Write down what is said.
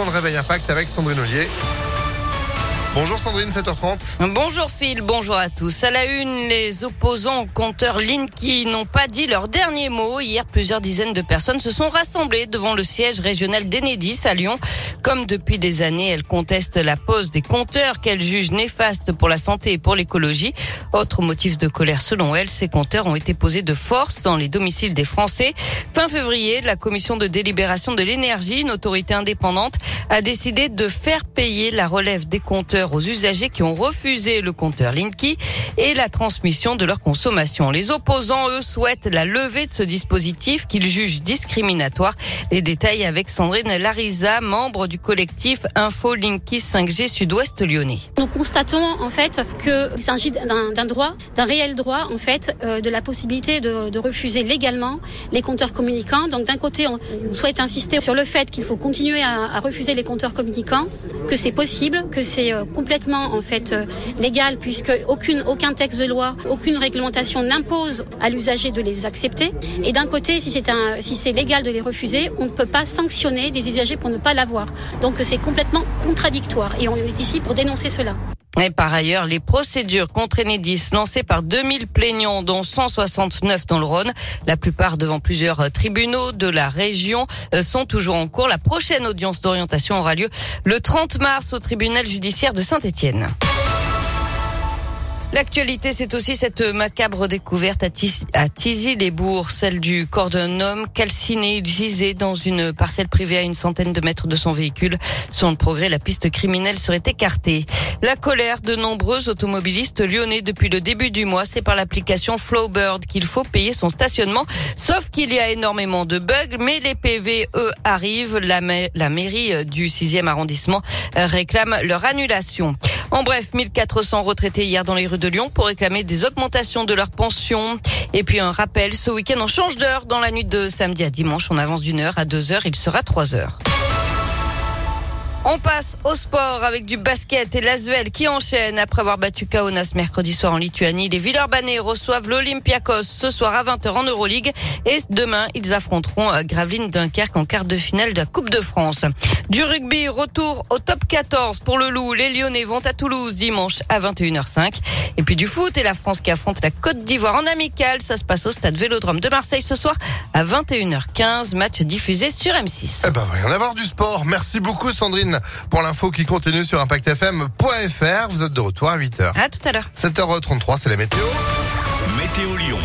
dans le Réveil Impact avec Sandrine Ollier. Bonjour Sandrine, 7h30. Bonjour Phil, bonjour à tous. À la une, les opposants au compteur Linky n'ont pas dit leur dernier mot. Hier, plusieurs dizaines de personnes se sont rassemblées devant le siège régional d'Enedis à Lyon. Comme depuis des années, elles contestent la pose des compteurs qu'elles jugent néfastes pour la santé et pour l'écologie. Autre motif de colère selon elles, ces compteurs ont été posés de force dans les domiciles des Français. Fin février, la commission de délibération de l'énergie, une autorité indépendante, a décidé de faire payer la relève des compteurs aux usagers qui ont refusé le compteur Linky et la transmission de leur consommation. Les opposants, eux, souhaitent la levée de ce dispositif qu'ils jugent discriminatoire. Les détails avec Sandrine Larisa, membre du collectif Info Linky 5G Sud-Ouest lyonnais. Nous constatons en fait qu'il s'agit d'un droit, d'un réel droit en fait, euh, de la possibilité de, refuser légalement les compteurs communicants. Donc d'un côté, on souhaite insister sur le fait qu'il faut continuer à, refuser les compteurs communicants, que c'est possible, que c'est euh, complètement en fait euh, légal puisque aucune, aucun texte de loi, aucune réglementation n'impose à l'usager de les accepter. Et d'un côté, si c'est si c'est légal de les refuser, on ne peut pas sanctionner des usagers pour ne pas l'avoir. Donc c'est complètement contradictoire et on est ici pour dénoncer cela. Et par ailleurs, les procédures contre Enedis lancées par 2000 plaignants, dont 169 dans le Rhône, la plupart devant plusieurs tribunaux de la région, euh, sont toujours en cours. La prochaine audience d'orientation aura lieu le 30 mars au tribunal judiciaire de Saint-Étienne. L'actualité, c'est aussi cette macabre découverte à Tizy-les-Bourgs, celle du corps d'un homme calciné. Il gisait dans une parcelle privée à une centaine de mètres de son véhicule. Selon le progrès, la piste criminelle serait écartée. La colère de nombreux automobilistes lyonnais depuis le début du mois, c'est par l'application Flowbird qu'il faut payer son stationnement. Sauf qu'il y a énormément de bugs, mais les PV, eux, arrivent. La, mairie du 6e arrondissement réclame leur annulation. En bref, 1400 retraités hier dans les rues de Lyon pour réclamer des augmentations de leurs pensions. Et puis un rappel, ce week-end on change d'heure dans la nuit de samedi à dimanche. On avance d'une heure à deux heures, il sera trois heures. On passe au sport avec du basket et l'Asvel qui enchaîne après avoir battu Kaunas mercredi soir en Lituanie. Les Villeurbanais reçoivent l'Olympiakos ce soir à 20h en Euroleague et demain ils affronteront euh, Gravelines Dunkerque en quart de finale de la Coupe de France. Du rugby, retour au top 14 pour le Loup. Les Lyonnais vont à Toulouse dimanche à 21h05. Et puis du foot et la France qui affronte la Côte d'Ivoire en amical. Ça se passe au stade Vélodrome de Marseille ce soir à 21h15. Match diffusé sur M6. Eh ben, voyons avoir du sport. Merci beaucoup Sandrine pour l'info qui continue sur impactfm.fr. Vous êtes de retour à 8h. À tout à l'heure. 7h33, c'est la météo. Météo Lyon.